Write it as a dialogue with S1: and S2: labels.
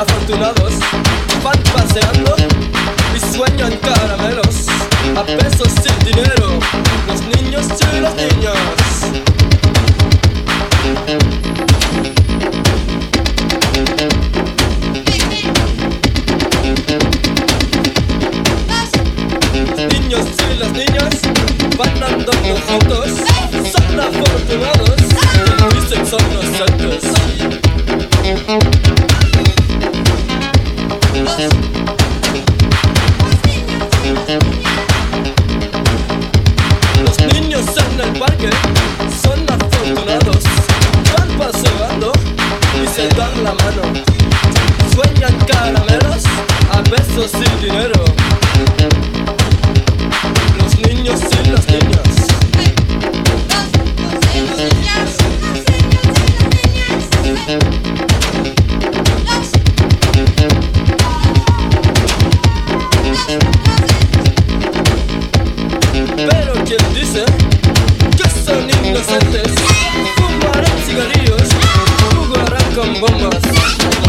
S1: afortunados van paseando y sueñan caramelos a pesos sin dinero, los niños y las niñas. niños y las niñas van andando juntos, son afortunados, dicen son los santos. Vamos, vamos.